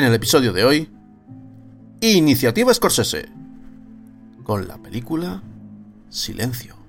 En el episodio de hoy, Iniciativa Scorsese, con la película Silencio.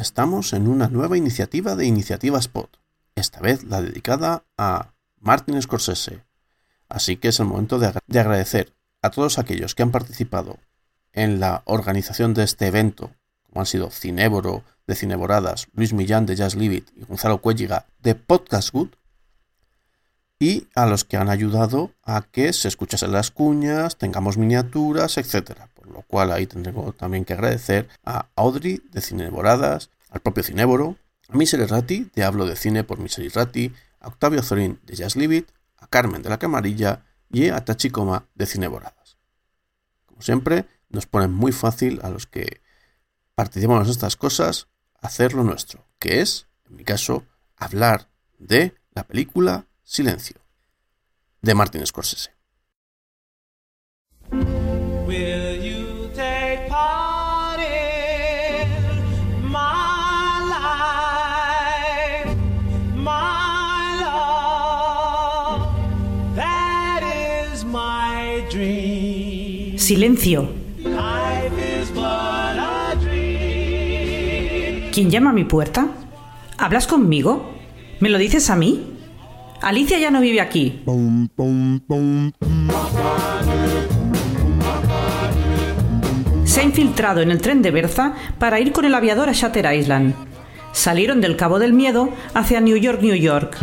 Estamos en una nueva iniciativa de Iniciativa Spot, esta vez la dedicada a Martin Scorsese. Así que es el momento de, agra- de agradecer a todos aquellos que han participado en la organización de este evento, como han sido Cinéboro de Cineboradas, Luis Millán de Jazz Live It y Gonzalo Cuelliga de Podcast Good, y a los que han ayudado a que se escuchasen las cuñas, tengamos miniaturas, etc. Lo cual ahí tendremos también que agradecer a Audrey de Cineboradas, al propio Cinéboro, a Misery Ratti de Hablo de Cine por Misery Ratti, a Octavio Zorín de Jazz Live It, a Carmen de la Camarilla y a Tachikoma de Cineboradas. Como siempre, nos ponen muy fácil a los que participamos en estas cosas hacer lo nuestro, que es, en mi caso, hablar de la película Silencio, de Martin Scorsese. Silencio. ¿Quién llama a mi puerta? ¿Hablas conmigo? ¿Me lo dices a mí? Alicia ya no vive aquí. Se ha infiltrado en el tren de Berza para ir con el aviador a Shatter Island. Salieron del Cabo del Miedo hacia New York, New York.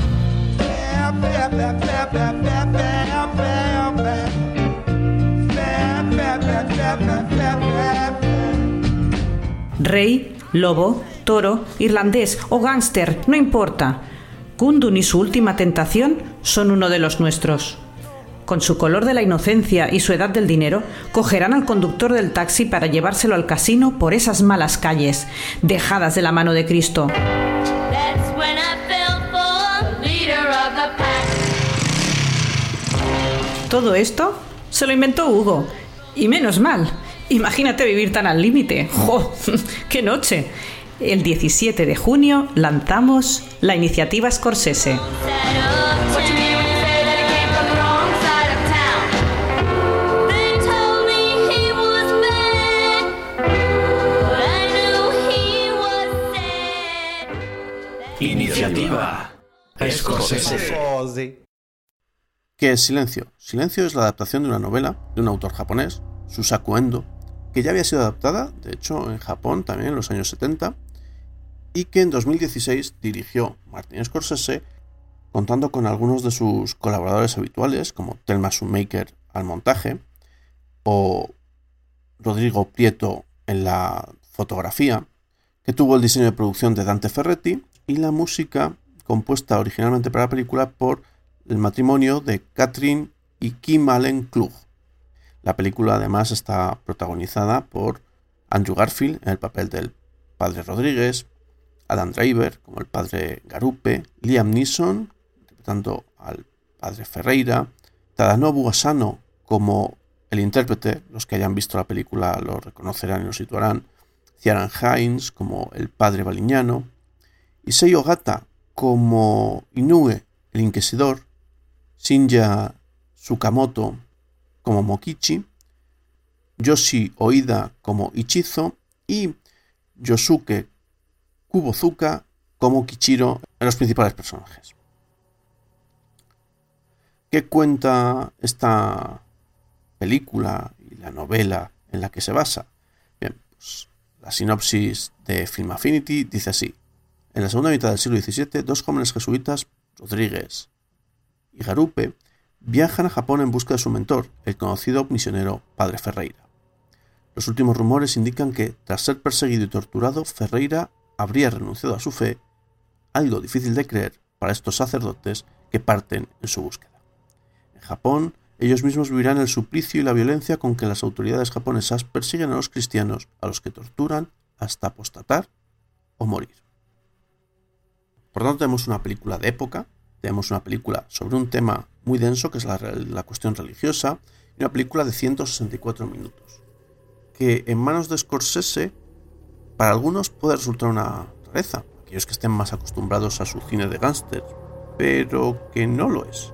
Rey, lobo, toro, irlandés o gángster, no importa. Kundun y su última tentación son uno de los nuestros. Con su color de la inocencia y su edad del dinero, cogerán al conductor del taxi para llevárselo al casino por esas malas calles, dejadas de la mano de Cristo. Todo esto se lo inventó Hugo. Y menos mal. Imagínate vivir tan al límite. ¡Jo! ¡Qué noche! El 17 de junio lanzamos la iniciativa Scorsese. Iniciativa Scorsese. ¿Qué es Silencio? Silencio es la adaptación de una novela de un autor japonés, Susaku Endo, que ya había sido adaptada, de hecho, en Japón también en los años 70, y que en 2016 dirigió Martin Scorsese, contando con algunos de sus colaboradores habituales, como Thelma Shoemaker al montaje, o Rodrigo Prieto en la fotografía, que tuvo el diseño de producción de Dante Ferretti y la música compuesta originalmente para la película por el matrimonio de Catherine y Kim Allen Klug. La película además está protagonizada por Andrew Garfield en el papel del padre Rodríguez, Adam Driver como el padre Garupe, Liam Neeson interpretando al padre Ferreira, Tadanobu Asano como el intérprete, los que hayan visto la película lo reconocerán y lo situarán, Ciaran Hines como el padre Baliñano, y Sei Ogata como Inoue, el Inquisidor, Shinja Tsukamoto como Mokichi, Yoshi Oida como Ichizo y Yosuke Kubozuka como Kichiro en los principales personajes. ¿Qué cuenta esta película y la novela en la que se basa? Bien, pues la sinopsis de Film Affinity dice así. En la segunda mitad del siglo XVII, dos jóvenes jesuitas, Rodríguez y Garupe, viajan a Japón en busca de su mentor, el conocido misionero Padre Ferreira. Los últimos rumores indican que, tras ser perseguido y torturado, Ferreira habría renunciado a su fe, algo difícil de creer para estos sacerdotes que parten en su búsqueda. En Japón, ellos mismos vivirán el suplicio y la violencia con que las autoridades japonesas persiguen a los cristianos, a los que torturan hasta apostatar o morir. Por tanto, tenemos una película de época, tenemos una película sobre un tema muy denso, que es la, cuestión religiosa, y una película de 164 minutos, que en manos de Scorsese, para algunos puede resultar una rareza, aquellos que estén más acostumbrados a su cine de gángster, pero que no lo es.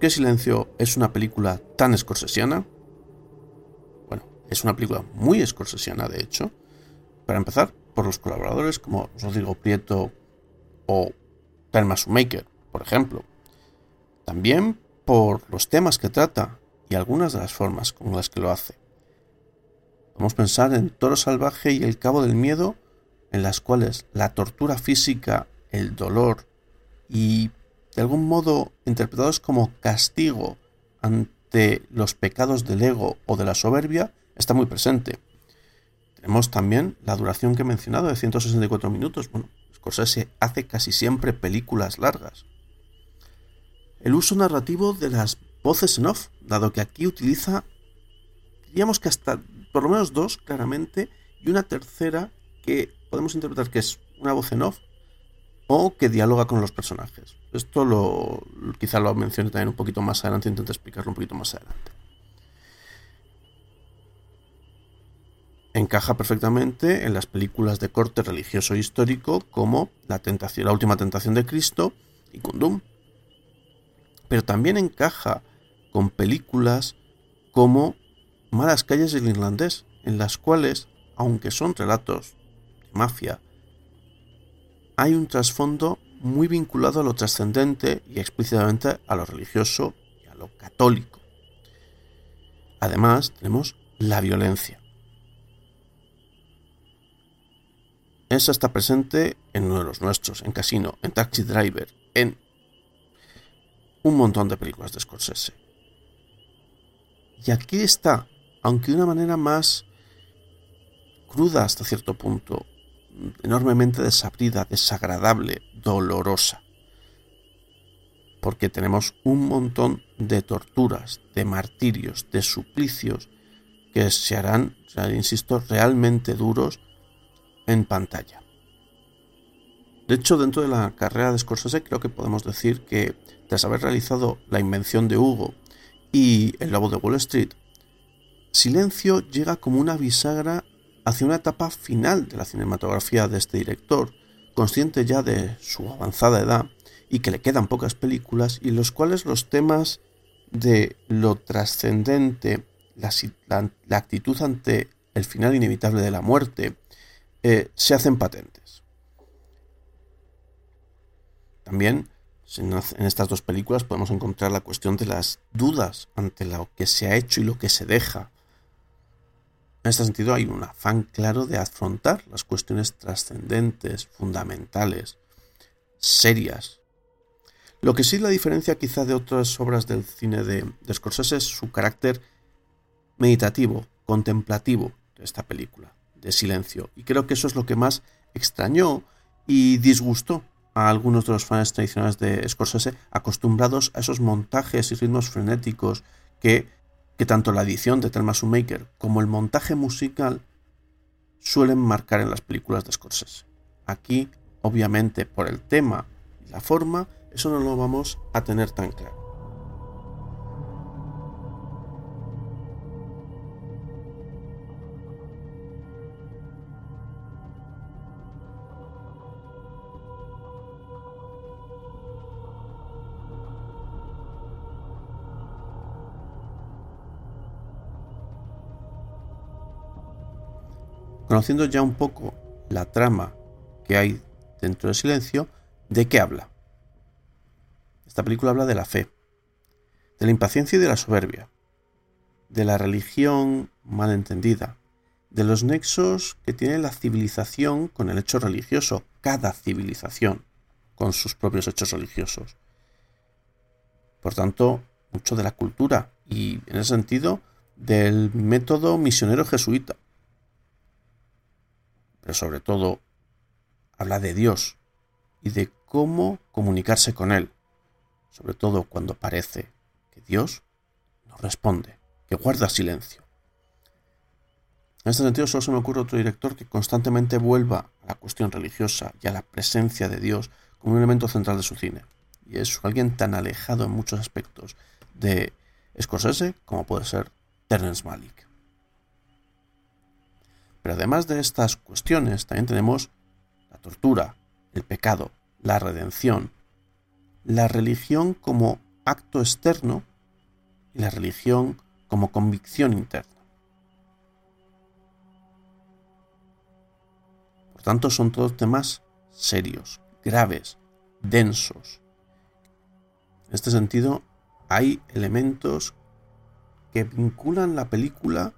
Qué Silencio es una película tan scorsesiana? Bueno, es una película muy scorsesiana, de hecho. Para empezar, por los colaboradores como Rodrigo Prieto o Thelma Shoemaker, por ejemplo. También por los temas que trata y algunas de las formas con las que lo hace. Podemos pensar en Toro Salvaje y El Cabo del Miedo, en las cuales la tortura física, el dolor y de algún modo interpretados como castigo ante los pecados del ego o de la soberbia, está muy presente. Tenemos también la duración que he mencionado de 164 minutos. Bueno, Scorsese hace casi siempre películas largas. El uso narrativo de las voces en off, dado que aquí utiliza, diríamos que hasta por lo menos dos claramente, y una tercera que podemos interpretar que es una voz en off o que dialoga con los personajes. Esto lo quizá lo mencione también un poquito más adelante, intento explicarlo un poquito más adelante. Encaja perfectamente en las películas de corte religioso e histórico como La tentación, la última tentación de Cristo y Kundum. Pero también encaja con películas como Malas calles del irlandés, en las cuales, aunque son relatos de mafia, hay un trasfondo muy vinculado a lo trascendente y explícitamente a lo religioso y a lo católico. Además, tenemos la violencia. Esa está presente en uno de los nuestros, en Casino, en Taxi Driver, en un montón de películas de Scorsese. Y aquí está, aunque de una manera más cruda hasta cierto punto, enormemente desabrida, desagradable, dolorosa. Porque tenemos un montón de torturas, de martirios, de suplicios que se harán, insisto, realmente duros en pantalla. De hecho, dentro de la carrera de Scorsese creo que podemos decir que tras haber realizado La invención de Hugo y El lobo de Wall Street, Silencio llega como una bisagra hacia una etapa final de la cinematografía de este director, consciente ya de su avanzada edad y que le quedan pocas películas y en los cuales los temas de lo trascendente, la, actitud ante el final inevitable de la muerte, eh, se hacen patentes. También en estas dos películas podemos encontrar la cuestión de las dudas ante lo que se ha hecho y lo que se deja. En este sentido hay un afán claro de afrontar las cuestiones trascendentes, fundamentales, serias. Lo que sí la diferencia quizá de otras obras del cine de, Scorsese es su carácter meditativo, contemplativo de esta película, de silencio. Y creo que eso es lo que más extrañó y disgustó a algunos de los fans tradicionales de Scorsese, acostumbrados a esos montajes y ritmos frenéticos que, que tanto la edición de Thelma Shoemaker como el montaje musical suelen marcar en las películas de Scorsese. Aquí, obviamente, por el tema y la forma, eso no lo vamos a tener tan claro. Conociendo ya un poco la trama que hay dentro del silencio, ¿de qué habla? Esta película habla de la fe, de la impaciencia y de la soberbia, de la religión mal entendida, de los nexos que tiene la civilización con el hecho religioso, cada civilización con sus propios hechos religiosos. Por tanto, mucho de la cultura y, en ese sentido, del método misionero jesuita. Pero sobre todo, habla de Dios y de cómo comunicarse con Él, sobre todo cuando parece que Dios no responde, que guarda silencio. En este sentido, solo se me ocurre otro director que constantemente vuelva a la cuestión religiosa y a la presencia de Dios como un elemento central de su cine. Y es alguien tan alejado en muchos aspectos de Scorsese como puede ser Terrence Malick. Pero además de estas cuestiones, también tenemos la tortura, el pecado, la redención, la religión como acto externo y la religión como convicción interna. Por tanto, son todos temas serios, graves, densos. En este sentido, hay elementos que vinculan la película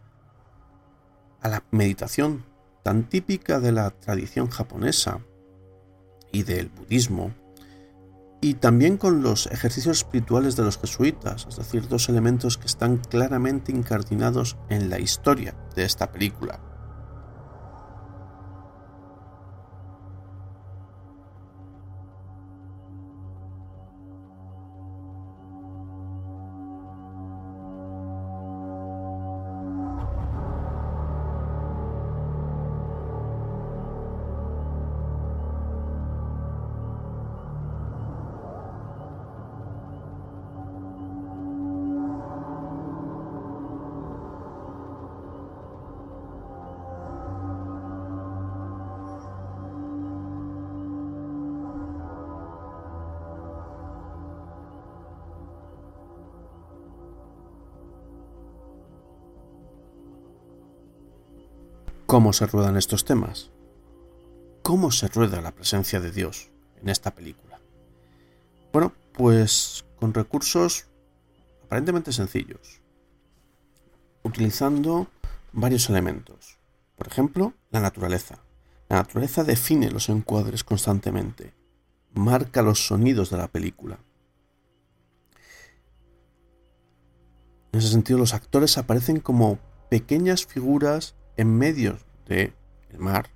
a la meditación tan típica de la tradición japonesa y del budismo, y también con los ejercicios espirituales de los jesuitas, es decir, dos elementos que están claramente incardinados en la historia de esta película. ¿Cómo se ruedan estos temas? ¿Cómo se rueda la presencia de Dios en esta película? Bueno, pues con recursos aparentemente sencillos, utilizando varios elementos. Por ejemplo, la naturaleza. La naturaleza define los encuadres constantemente, marca los sonidos de la película. En ese sentido, los actores aparecen como pequeñas figuras en medio del mar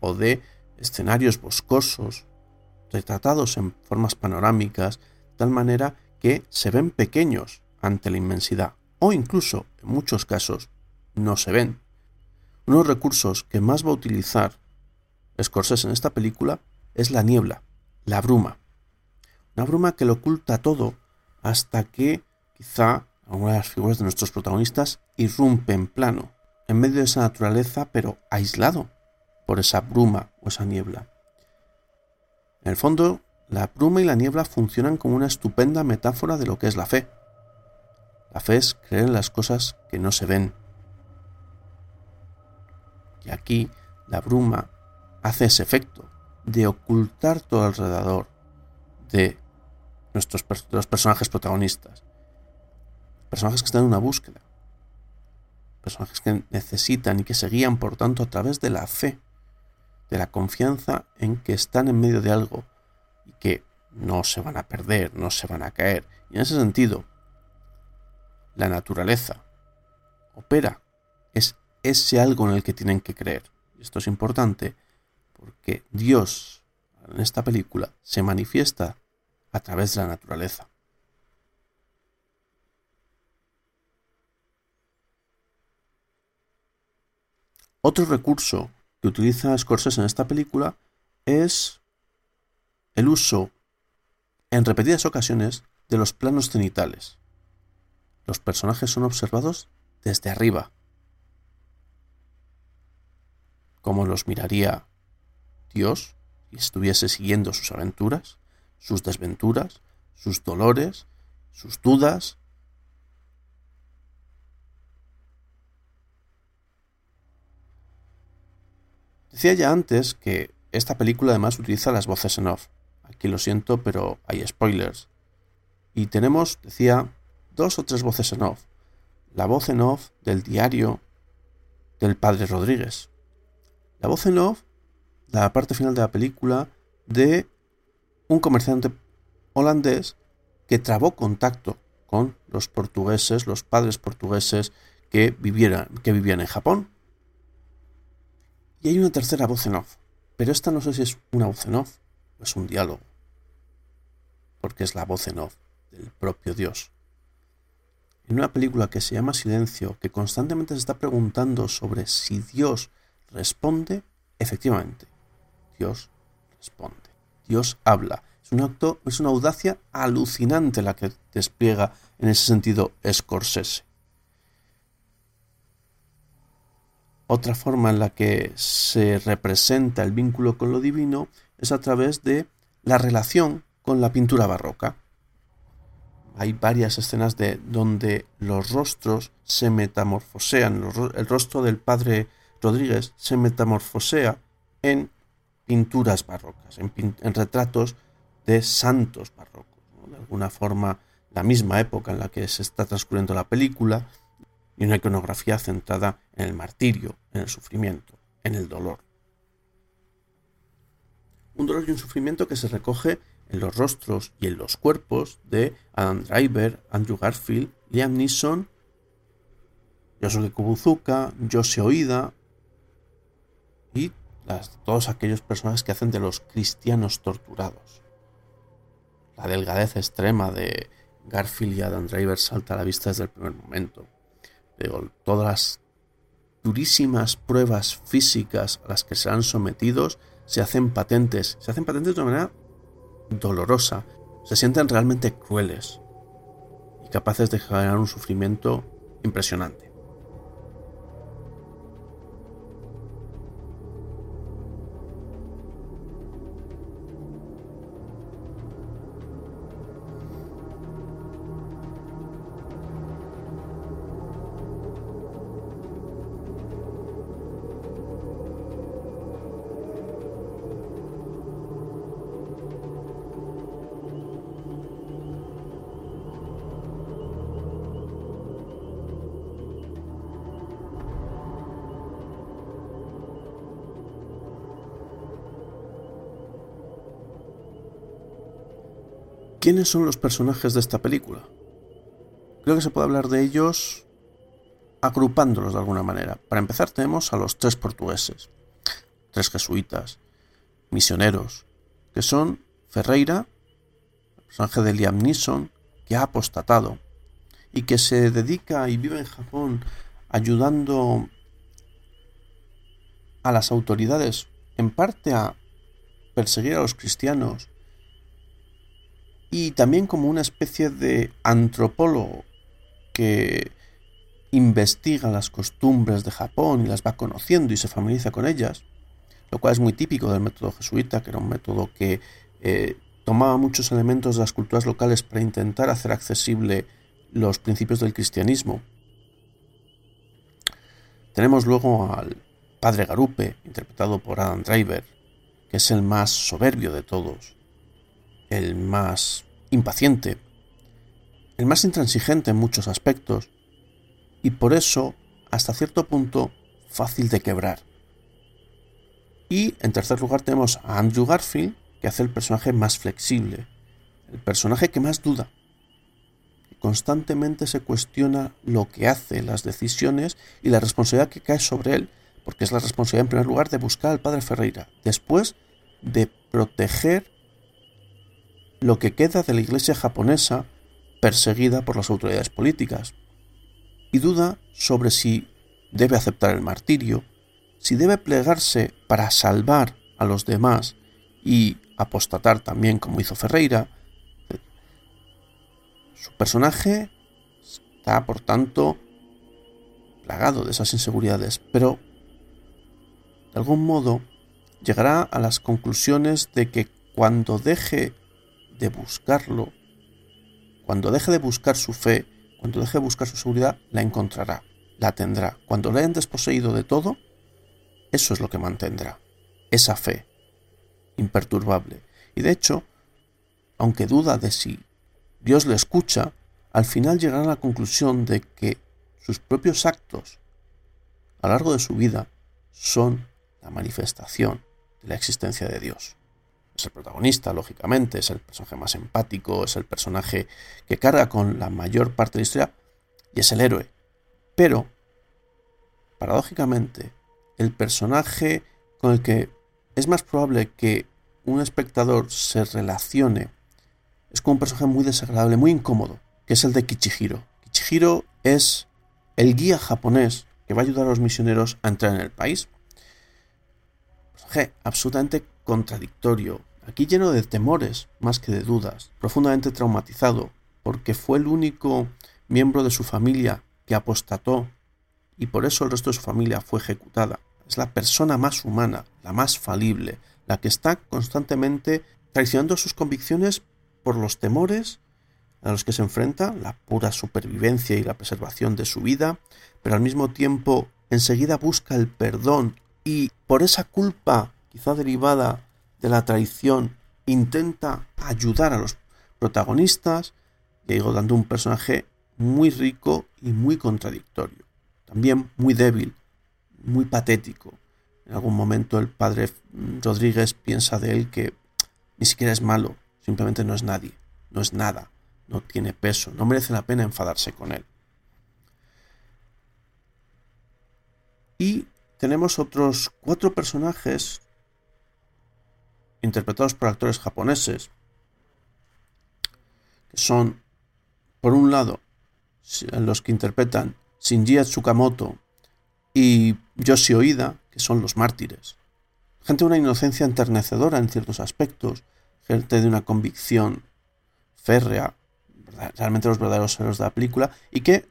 o de escenarios boscosos, retratados en formas panorámicas, de tal manera que se ven pequeños ante la inmensidad, o incluso, en muchos casos, no se ven. Uno de los recursos que más va a utilizar Scorsese en esta película es la niebla, la bruma. Una bruma que lo oculta todo hasta que quizá alguna de las figuras de nuestros protagonistas irrumpe en plano, en medio de esa naturaleza, pero aislado por esa bruma o esa niebla. En el fondo, la bruma y la niebla funcionan como una estupenda metáfora de lo que es la fe. La fe es creer en las cosas que no se ven. Y aquí la bruma hace ese efecto de ocultar todo alrededor de nuestros los personajes protagonistas. Personajes que están en una búsqueda. Personajes que necesitan y que se guían, por tanto, a través de la fe, de la confianza en que están en medio de algo y que no se van a perder, no se van a caer. Y en ese sentido, la naturaleza opera, es ese algo en el que tienen que creer. Y esto es importante porque Dios en esta película se manifiesta a través de la naturaleza. Otro recurso que utiliza Scorsese en esta película es el uso en repetidas ocasiones de los planos cenitales. Los personajes son observados desde arriba, como los miraría Dios y estuviese siguiendo sus aventuras, sus desventuras, sus dolores, sus dudas. Decía ya antes que esta película además utiliza las voces en off. Aquí lo siento, pero hay spoilers. Y tenemos, decía, dos o tres voces en off. La voz en off del diario del padre Rodríguez. La voz en off, la parte final de la película, de un comerciante holandés que trabó contacto con los portugueses, los padres portugueses que, vivieran, que vivían en Japón. Y hay una tercera voz en off, pero esta no sé si es una voz en off o es un diálogo, porque es la voz en off del propio Dios. En una película que se llama Silencio, que constantemente se está preguntando sobre si Dios responde, efectivamente, Dios responde. Dios habla. Es acto, es una audacia alucinante la que despliega en ese sentido Scorsese. Otra forma en la que se representa el vínculo con lo divino es a través de la relación con la pintura barroca. Hay varias escenas de donde los rostros se metamorfosean, el rostro del padre Rodríguez se metamorfosea en pinturas barrocas, en, retratos de santos barrocos. De alguna forma, la misma época en la que se está transcurriendo la película y una iconografía centrada en el martirio, en el sufrimiento, en el dolor. Un dolor y un sufrimiento que se recoge en los rostros y en los cuerpos de Adam Driver, Andrew Garfield, Liam Neeson, Yosuke Kubuzuka, Jose Oida y las- todos aquellos personajes que hacen de los cristianos torturados. La delgadez extrema de Garfield y Adam Driver salta a la vista desde el primer momento. Todas las durísimas pruebas físicas a las que serán sometidos se hacen patentes. Se hacen patentes de una manera dolorosa. Se sienten realmente crueles y capaces de generar un sufrimiento impresionante. ¿Quiénes son los personajes de esta película? Creo que se puede hablar de ellos agrupándolos de alguna manera. Para empezar tenemos a los tres portugueses, tres jesuitas, misioneros, que son Ferreira, el personaje de Liam Neeson, que ha apostatado y que se dedica y vive en Japón ayudando a las autoridades en parte a perseguir a los cristianos y también como una especie de antropólogo que investiga las costumbres de Japón y las va conociendo y se familiariza con ellas, lo cual es muy típico del método jesuita, que era un método que eh, tomaba muchos elementos de las culturas locales para intentar hacer accesible los principios del cristianismo. Tenemos luego al padre Garupe, interpretado por Adam Driver, que es el más soberbio de todos, el más impaciente, el más intransigente en muchos aspectos y por eso, hasta cierto punto, fácil de quebrar. Y en tercer lugar tenemos a Andrew Garfield, que hace el personaje más flexible, el personaje que más duda, constantemente se cuestiona lo que hace, las decisiones y la responsabilidad que cae sobre él, porque es la responsabilidad en primer lugar de buscar al padre Ferreira, después de proteger lo que queda de la iglesia japonesa perseguida por las autoridades políticas, y duda sobre si debe aceptar el martirio, si debe plegarse para salvar a los demás y apostatar también como hizo Ferreira. Su personaje está, por tanto, plagado de esas inseguridades, pero de algún modo llegará a las conclusiones de que cuando deje de buscarlo, cuando deje de buscar su fe, cuando deje de buscar su seguridad, la encontrará, la tendrá. Cuando la hayan desposeído de todo, eso es lo que mantendrá, esa fe imperturbable. Y de hecho, aunque duda de si Dios le escucha, al final llegará a la conclusión de que sus propios actos a lo largo de su vida son la manifestación de la existencia de Dios. Es el protagonista, lógicamente, es el personaje más empático, es el personaje que carga con la mayor parte de la historia y es el héroe. Pero, paradójicamente, el personaje con el que es más probable que un espectador se relacione es con un personaje muy desagradable, muy incómodo, que es el de Kichihiro. Kichihiro es el guía japonés que va a ayudar a los misioneros a entrar en el país. Personaje absolutamente contradictorio, aquí lleno de temores más que de dudas, profundamente traumatizado, porque fue el único miembro de su familia que apostató y por eso el resto de su familia fue ejecutada. Es la persona más humana, la más falible, la que está constantemente traicionando sus convicciones por los temores a los que se enfrenta, la pura supervivencia y la preservación de su vida, pero al mismo tiempo enseguida busca el perdón y por esa culpa quizá derivada de la traición intenta ayudar a los protagonistas, y digo, dando un personaje muy rico y muy contradictorio, también muy débil, muy patético. En algún momento el padre Rodríguez piensa de él que ni siquiera es malo, simplemente no es nadie, no es nada, no tiene peso, no merece la pena enfadarse con él. Y tenemos otros cuatro personajes interpretados por actores japoneses, que son, por un lado, los que interpretan Shinji Tsukamoto y Yoshi Oida, que son los mártires. Gente de una inocencia enternecedora en ciertos aspectos, gente de una convicción férrea, realmente los verdaderos héroes de la película, y que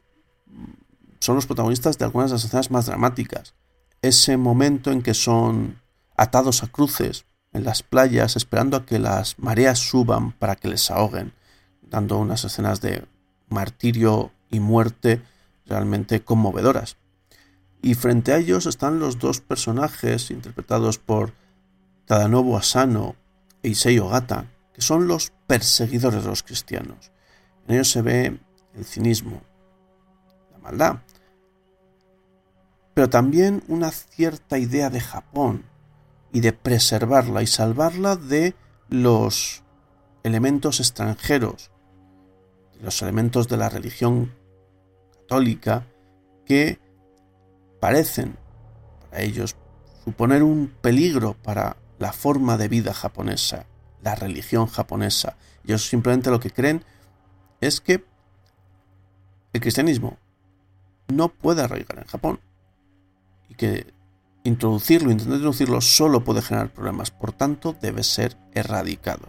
son los protagonistas de algunas de las escenas más dramáticas. Ese momento en que son atados a cruces en las playas esperando a que las mareas suban para que les ahoguen, dando unas escenas de martirio y muerte realmente conmovedoras. Y frente a ellos están los dos personajes interpretados por Tadanobu Asano e Issei Ogata, que son los perseguidores de los cristianos. En ellos se ve el cinismo, la maldad, pero también una cierta idea de Japón y de preservarla y salvarla de los elementos extranjeros, los elementos de la religión católica que parecen para ellos suponer un peligro para la forma de vida japonesa, la religión japonesa. Ellos simplemente lo que creen es que el cristianismo no puede arraigar en Japón y que introducirlo, intentar introducirlo solo puede generar problemas, por tanto debe ser erradicado.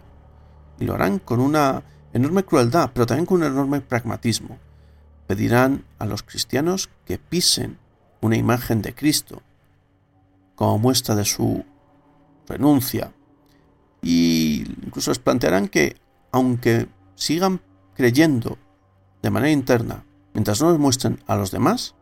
Y lo harán con una enorme crueldad, pero también con un enorme pragmatismo. Pedirán a los cristianos que pisen una imagen de Cristo como muestra de su renuncia. Y incluso les plantearán que, aunque sigan creyendo de manera interna, mientras no les muestren a los demás,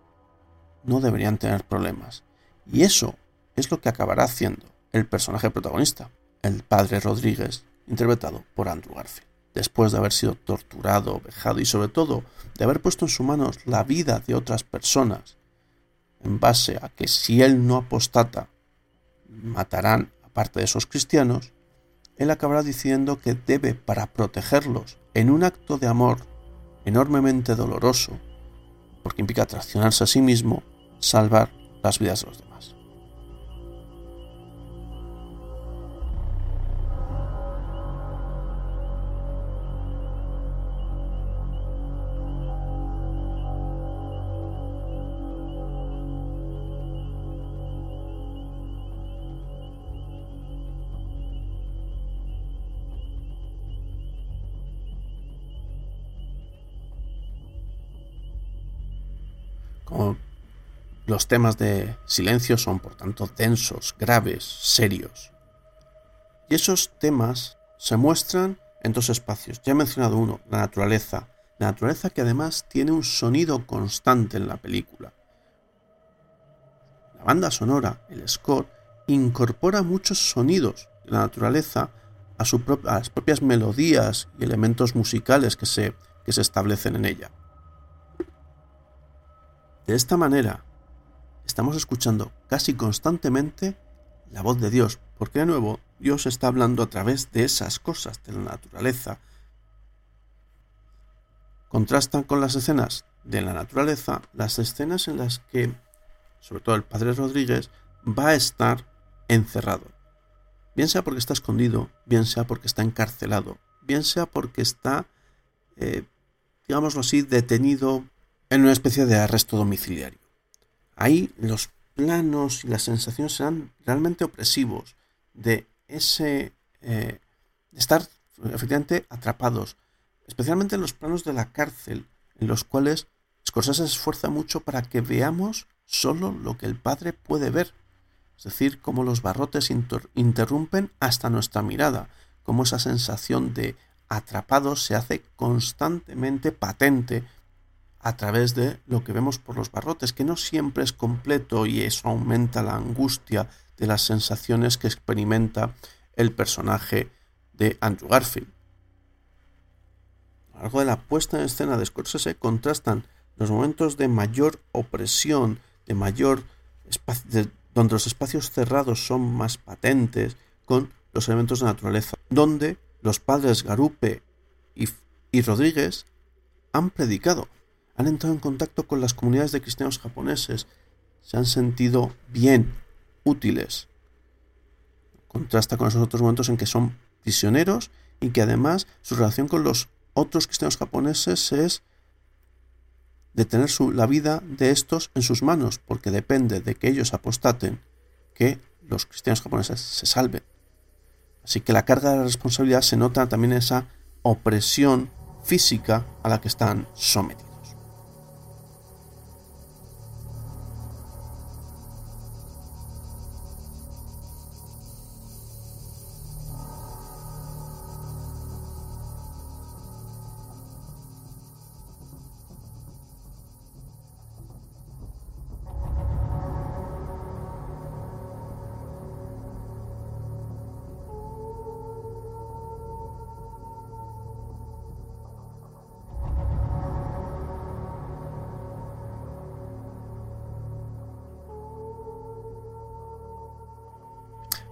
no deberían tener problemas. Y eso es lo que acabará haciendo el personaje protagonista, el padre Rodríguez, interpretado por Andrew Garfield. Después de haber sido torturado, vejado y sobre todo de haber puesto en sus manos la vida de otras personas, en base a que si él no apostata, matarán a parte de esos cristianos, él acabará diciendo que debe, para protegerlos, en un acto de amor enormemente doloroso, porque implica traicionarse a sí mismo, salvar las vidas de los demás. Como los temas de silencio son, por tanto, densos, graves, serios. Y esos temas se muestran en dos espacios. Ya he mencionado uno, la naturaleza. La naturaleza que además tiene un sonido constante en la película. La banda sonora, el score, incorpora muchos sonidos de la naturaleza a, las propias melodías y elementos musicales que se establecen en ella. De esta manera, estamos escuchando casi constantemente la voz de Dios, porque de nuevo Dios está hablando a través de esas cosas de la naturaleza. Contrastan con las escenas de la naturaleza las escenas en las que, sobre todo el padre Rodríguez, va a estar encerrado. Bien sea porque está escondido, bien sea porque está encarcelado, bien sea porque está, eh, digámoslo así, detenido en una especie de arresto domiciliario. Ahí los planos y las sensaciones serán realmente opresivos de ese eh, estar efectivamente atrapados, especialmente en los planos de la cárcel, en los cuales Scorsese se esfuerza mucho para que veamos solo lo que el padre puede ver, es decir, cómo los barrotes inter- interrumpen hasta nuestra mirada, cómo esa sensación de atrapados se hace constantemente patente a través de lo que vemos por los barrotes, que no siempre es completo y eso aumenta la angustia de las sensaciones que experimenta el personaje de Andrew Garfield. A lo largo de la puesta en escena de Scorsese contrastan los momentos de mayor opresión, de mayor donde los espacios cerrados son más patentes, con los elementos de naturaleza, donde los padres Garupe y Rodríguez han predicado, han entrado en contacto con las comunidades de cristianos japoneses, se han sentido bien, útiles. Contrasta con esos otros momentos en que son prisioneros y que además su relación con los otros cristianos japoneses es de tener su- la vida de estos en sus manos, porque depende de que ellos apostaten que los cristianos japoneses se salven. Así que la carga de la responsabilidad se nota también en esa opresión física a la que están sometidos.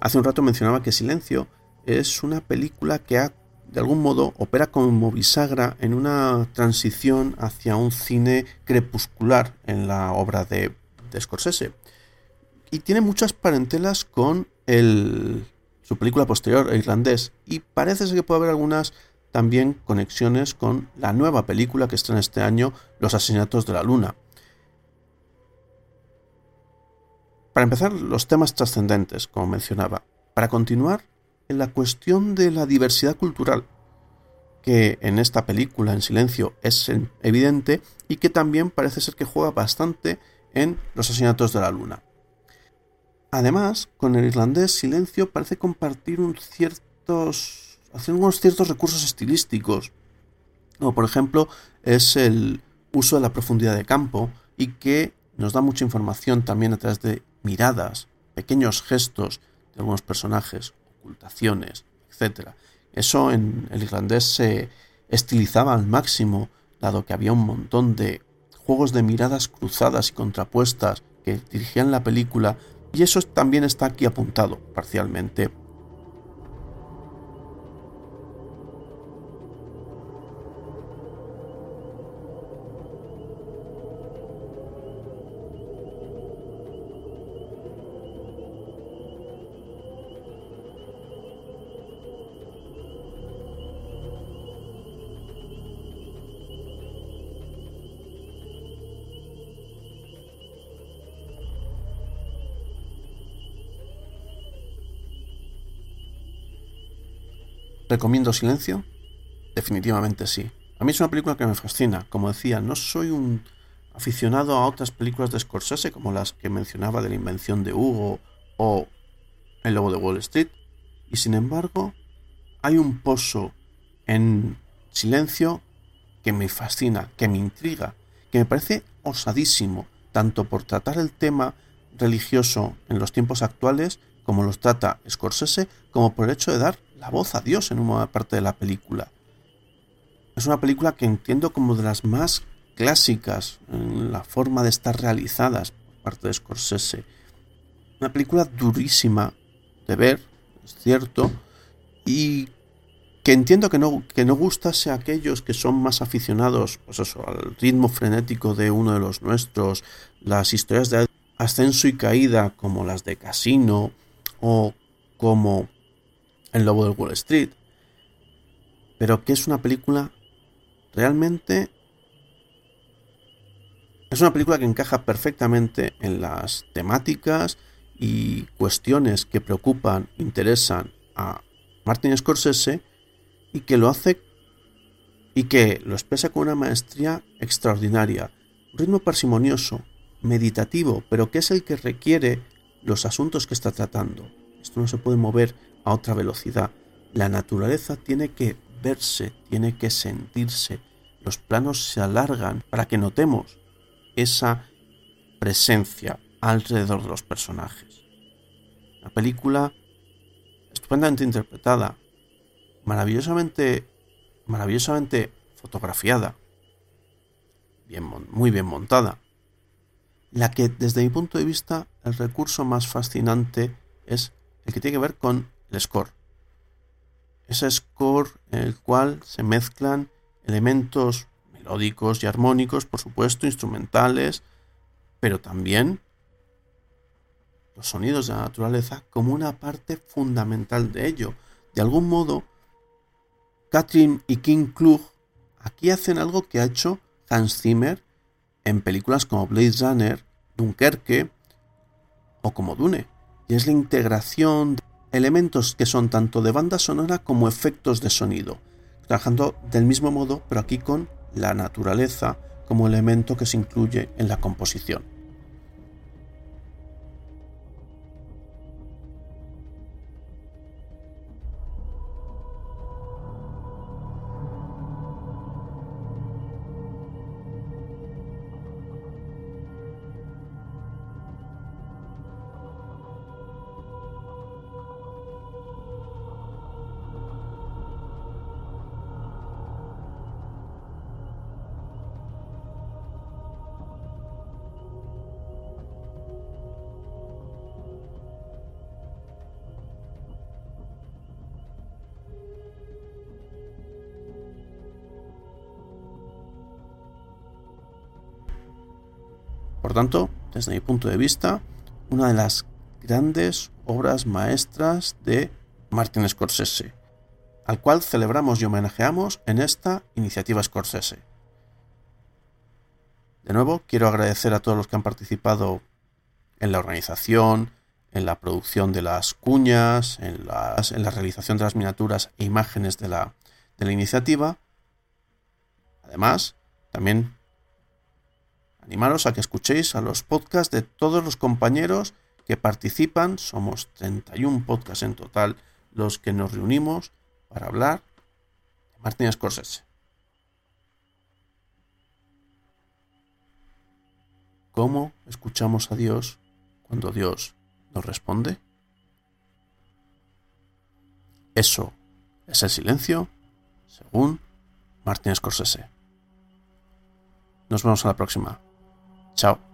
Hace un rato mencionaba que Silencio es una película que de algún modo opera como bisagra en una transición hacia un cine crepuscular en la obra de, de Scorsese. Y tiene muchas parentelas con el, su película posterior, Irlandés. Y parece ser que puede haber algunas también conexiones con la nueva película que estrena este año, Los Asesinatos de la Luna. Para empezar, los temas trascendentes, como mencionaba. Para continuar, en la cuestión de la diversidad cultural, que en esta película, en silencio, es en- evidente y que también parece ser que juega bastante en Los asesinatos de la luna. Además, con el irlandés, Silencio parece compartir un ciertos, unos ciertos recursos estilísticos, como por ejemplo es el uso de la profundidad de campo y que nos da mucha información también a través de miradas, pequeños gestos de algunos personajes, ocultaciones, etc. Eso en el irlandés se estilizaba al máximo, dado que había un montón de juegos de miradas cruzadas y contrapuestas que dirigían la película, y eso también está aquí apuntado parcialmente ¿Recomiendo Silencio? Definitivamente sí. A mí es una película que me fascina. Como decía, no soy un aficionado a otras películas de Scorsese como las que mencionaba de la invención de Hugo o El Lobo de Wall Street. Y sin embargo, hay un pozo en Silencio que me fascina, que me intriga, que me parece osadísimo, tanto por tratar el tema religioso en los tiempos actuales, como los trata Scorsese, como por el hecho de dar la voz a Dios en una parte de la película. Es una película que entiendo como de las más clásicas en la forma de estar realizadas por parte de Scorsese. Una película durísima de ver, es cierto, y que entiendo que no, que no gustase a aquellos que son más aficionados pues eso, al ritmo frenético de uno de los nuestros, las historias de ascenso y caída como las de Casino o como El Lobo del Wall Street, pero que es una película realmente... Es una película que encaja perfectamente en las temáticas y cuestiones que preocupan, interesan a Martin Scorsese y que lo hace y que lo expresa con una maestría extraordinaria, un ritmo parsimonioso, meditativo, pero que es el que requiere los asuntos que está tratando. Esto no se puede mover a otra velocidad. La naturaleza tiene que verse, tiene que sentirse. Los planos se alargan para que notemos esa presencia alrededor de los personajes. La película estupendamente interpretada, maravillosamente, maravillosamente fotografiada, bien, muy bien montada. La que desde mi punto de vista el recurso más fascinante es el que tiene que ver con score. Ese score en el cual se mezclan elementos melódicos y armónicos, por supuesto, instrumentales, pero también los sonidos de la naturaleza como una parte fundamental de ello. De algún modo, Catherine y King Klug aquí hacen algo que ha hecho Hans Zimmer en películas como Blade Runner, Dunkerque o como Dune, y es la integración elementos que son tanto de banda sonora como efectos de sonido, trabajando del mismo modo, pero aquí con la naturaleza como elemento que se incluye en la composición. Por tanto, desde mi punto de vista, una de las grandes obras maestras de Martin Scorsese, al cual celebramos y homenajeamos en esta iniciativa Scorsese. De nuevo, quiero agradecer a todos los que han participado en la organización, en la producción de las cuñas, en, la realización de las miniaturas e imágenes de la, de la iniciativa. Además, también animaros a que escuchéis a los podcasts de todos los compañeros que participan. Somos 31 podcasts en total los que nos reunimos para hablar de Martin Scorsese. ¿Cómo escuchamos a Dios cuando Dios nos responde? Eso es el silencio, según Martin Scorsese. Nos vemos a la próxima. Ciao.